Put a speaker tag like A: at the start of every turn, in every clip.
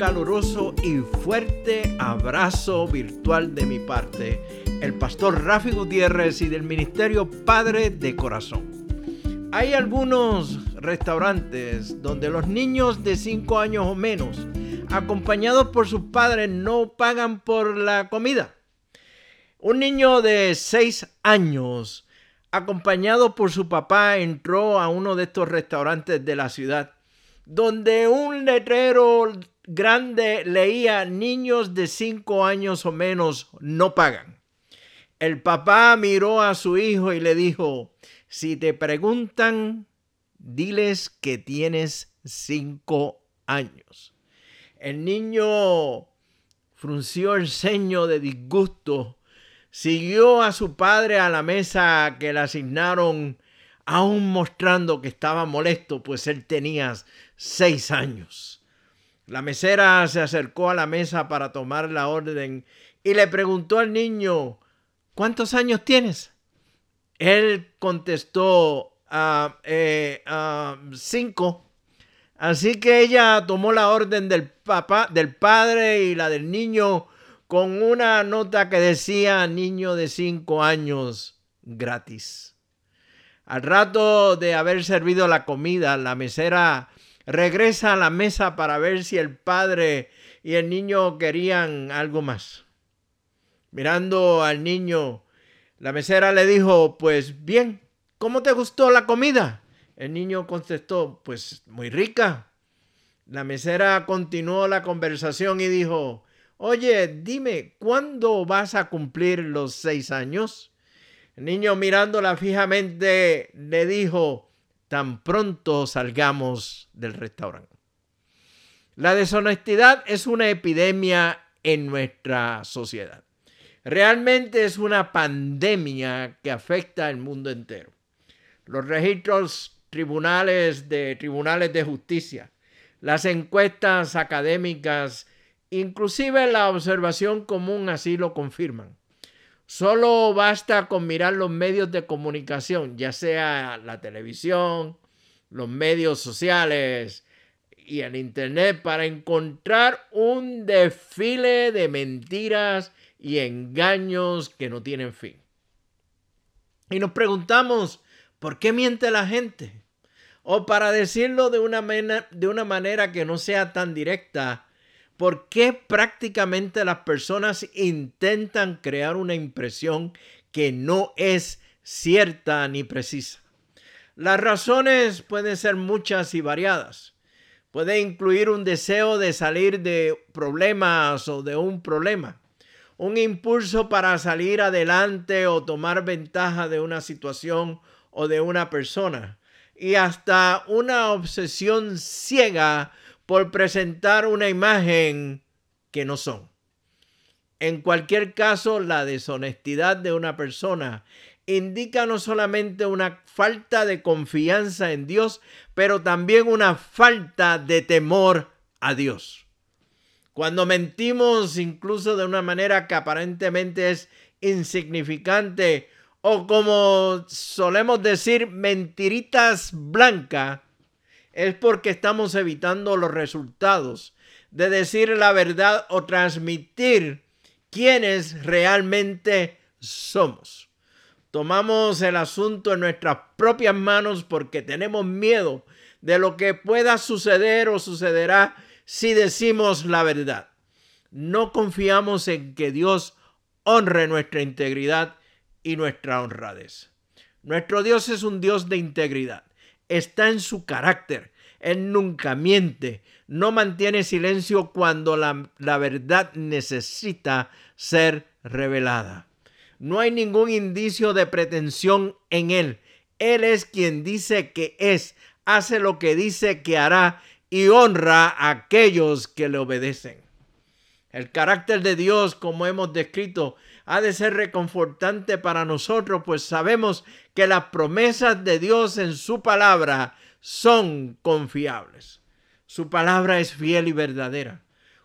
A: caluroso y fuerte abrazo virtual de mi parte, el pastor Rafi Gutiérrez y del Ministerio Padre de Corazón. Hay algunos restaurantes donde los niños de 5 años o menos, acompañados por sus padres, no pagan por la comida. Un niño de 6 años, acompañado por su papá, entró a uno de estos restaurantes de la ciudad donde un letrero grande leía niños de 5 años o menos no pagan. El papá miró a su hijo y le dijo, si te preguntan, diles que tienes 5 años. El niño frunció el ceño de disgusto, siguió a su padre a la mesa que le asignaron aún mostrando que estaba molesto, pues él tenía seis años. La mesera se acercó a la mesa para tomar la orden y le preguntó al niño, ¿cuántos años tienes? Él contestó, ah, eh, ah, cinco. Así que ella tomó la orden del papá, del padre y la del niño con una nota que decía niño de cinco años gratis. Al rato de haber servido la comida, la mesera regresa a la mesa para ver si el padre y el niño querían algo más. Mirando al niño, la mesera le dijo, pues bien, ¿cómo te gustó la comida? El niño contestó, pues muy rica. La mesera continuó la conversación y dijo, oye, dime, ¿cuándo vas a cumplir los seis años? El niño mirándola fijamente le dijo, tan pronto salgamos del restaurante. La deshonestidad es una epidemia en nuestra sociedad. Realmente es una pandemia que afecta al mundo entero. Los registros tribunales de tribunales de justicia, las encuestas académicas, inclusive la observación común así lo confirman. Solo basta con mirar los medios de comunicación, ya sea la televisión, los medios sociales y el Internet, para encontrar un desfile de mentiras y engaños que no tienen fin. Y nos preguntamos, ¿por qué miente la gente? O para decirlo de una, de una manera que no sea tan directa, ¿Por qué prácticamente las personas intentan crear una impresión que no es cierta ni precisa? Las razones pueden ser muchas y variadas. Puede incluir un deseo de salir de problemas o de un problema, un impulso para salir adelante o tomar ventaja de una situación o de una persona, y hasta una obsesión ciega por presentar una imagen que no son. En cualquier caso, la deshonestidad de una persona indica no solamente una falta de confianza en Dios, pero también una falta de temor a Dios. Cuando mentimos incluso de una manera que aparentemente es insignificante o como solemos decir mentiritas blancas, es porque estamos evitando los resultados de decir la verdad o transmitir quiénes realmente somos. Tomamos el asunto en nuestras propias manos porque tenemos miedo de lo que pueda suceder o sucederá si decimos la verdad. No confiamos en que Dios honre nuestra integridad y nuestra honradez. Nuestro Dios es un Dios de integridad está en su carácter. Él nunca miente, no mantiene silencio cuando la, la, verdad necesita ser revelada. No hay ningún indicio de pretensión en Él. Él es quien dice que es, hace lo que dice que hará y honra a aquellos que le obedecen. El carácter de Dios, como hemos descrito, ha de ser reconfortante para nosotros, pues sabemos que las promesas de Dios en su palabra son confiables. Su palabra es fiel y verdadera.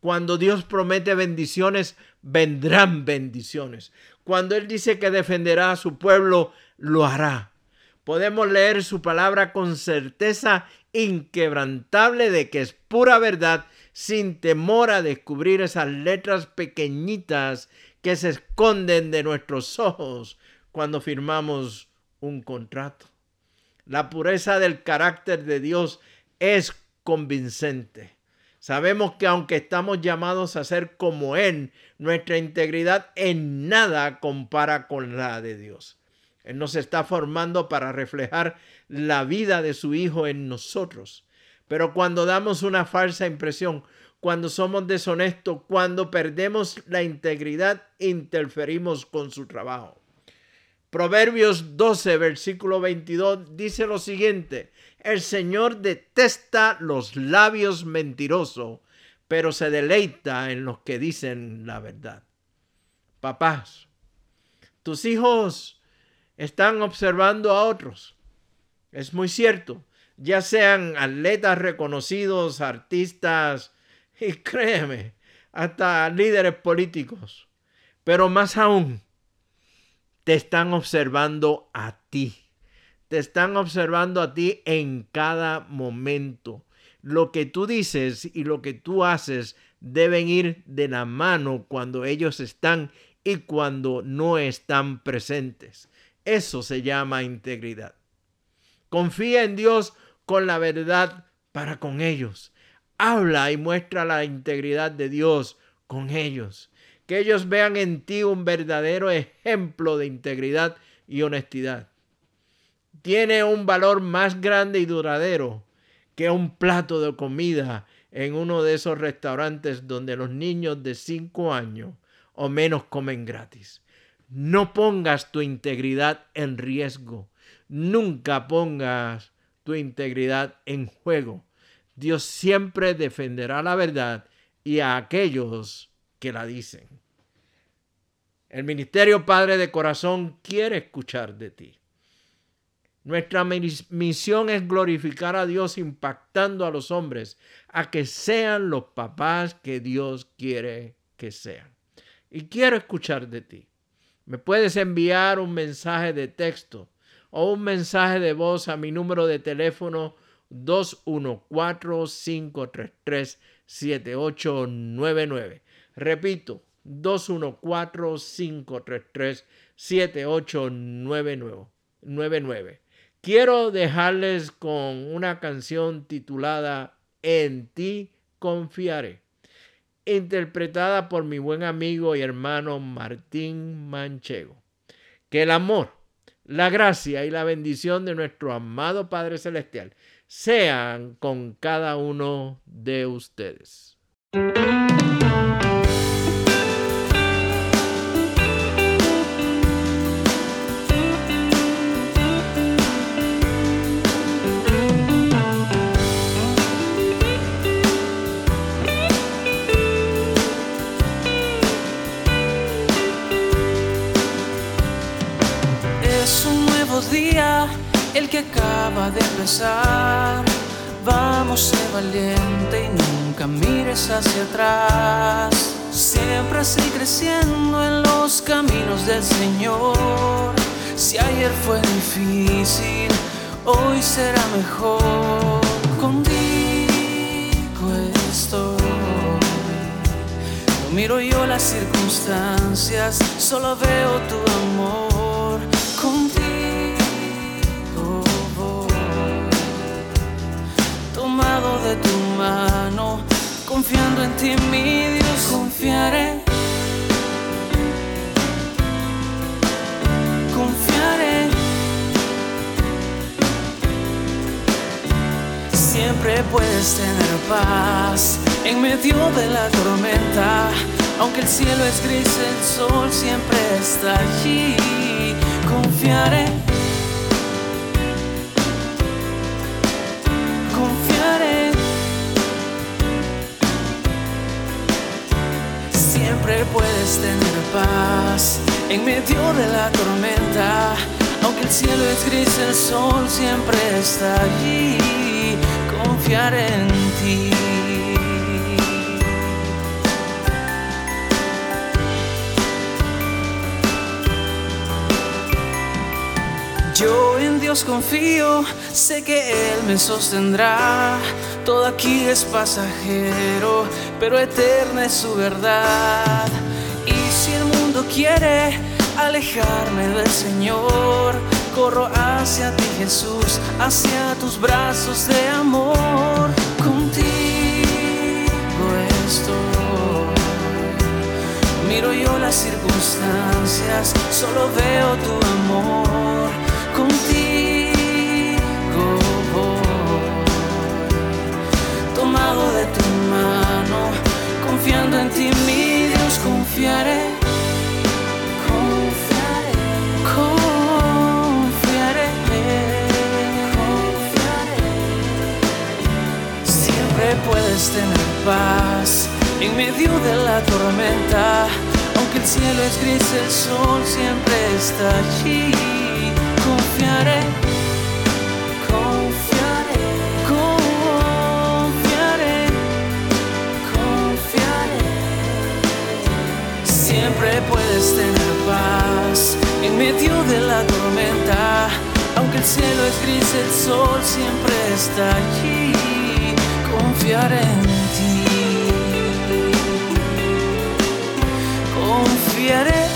A: Cuando Dios promete bendiciones, vendrán bendiciones. Cuando Él dice que defenderá a su pueblo, lo hará. Podemos leer su palabra con certeza inquebrantable de que es pura verdad, sin temor a descubrir esas letras pequeñitas que se esconden de nuestros ojos cuando firmamos un contrato. La pureza del carácter de Dios es convincente. Sabemos que aunque estamos llamados a ser como Él, nuestra integridad en nada compara con la de Dios. Él nos está formando para reflejar la vida de su Hijo en nosotros. Pero cuando damos una falsa impresión, cuando somos deshonestos, cuando perdemos la integridad, interferimos con su trabajo. Proverbios 12, versículo 22 dice lo siguiente, el Señor detesta los labios mentirosos, pero se deleita en los que dicen la verdad. Papás, tus hijos están observando a otros. Es muy cierto, ya sean atletas reconocidos, artistas, y créeme, hasta líderes políticos. Pero más aún, te están observando a ti. Te están observando a ti en cada momento. Lo que tú dices y lo que tú haces deben ir de la mano cuando ellos están y cuando no están presentes. Eso se llama integridad. Confía en Dios con la verdad para con ellos. Habla y muestra la integridad de Dios con ellos. Que ellos vean en ti un verdadero ejemplo de integridad y honestidad tiene un valor más grande y duradero que un plato de comida en uno de esos restaurantes donde los niños de 5 años o menos comen gratis. No pongas tu integridad en riesgo. Nunca pongas tu integridad en juego. Dios siempre defenderá la verdad y a aquellos que la dicen. El Ministerio Padre de Corazón quiere escuchar de ti. Nuestra misión es glorificar a Dios impactando a los hombres a que sean los papás que Dios quiere que sean. Y quiero escuchar de ti. Me puedes enviar un mensaje de texto o un mensaje de voz a mi número de teléfono 214-533-7899. Repito, 214-533-7899 quiero dejarles con una canción titulada En ti confiaré, interpretada por mi buen amigo y hermano Martín Manchego. Que el amor, la gracia y la bendición de nuestro amado Padre Celestial sean con cada uno de ustedes.
B: El que acaba de empezar. Vamos, sé valiente y nunca mires hacia atrás. Siempre así creciendo en los caminos del Señor. Si ayer fue difícil, hoy será mejor. Contigo estoy. No miro yo las circunstancias, solo veo tu amor. Contigo de tu mano, confiando en ti, mi Dios, confiaré. Confiaré. Siempre puedes tener paz en medio de la tormenta. Aunque el cielo es gris, el sol siempre está allí. Confiaré. Puedes tener paz en medio de la tormenta. Aunque el cielo es gris, el sol siempre está allí. Confiar en ti. Yo en Dios confío, sé que Él me sostendrá. Todo aquí es pasajero, pero eterna es su verdad. Y si el mundo quiere alejarme del Señor, corro hacia ti Jesús, hacia tus brazos de amor. Contigo estoy. Miro yo las circunstancias, solo veo tu amor contigo tomado de tu mano, confiando en ti, mi Dios, confiaré. Confiaré, confiaré, confiaré. Siempre puedes tener paz en medio de la tormenta. Aunque el cielo es gris, el sol siempre está allí confiaré, confiaré, confiaré. Siempre puedes tener paz en medio de la tormenta. Aunque el cielo es gris, el sol siempre está allí. Confiaré en ti. Confiaré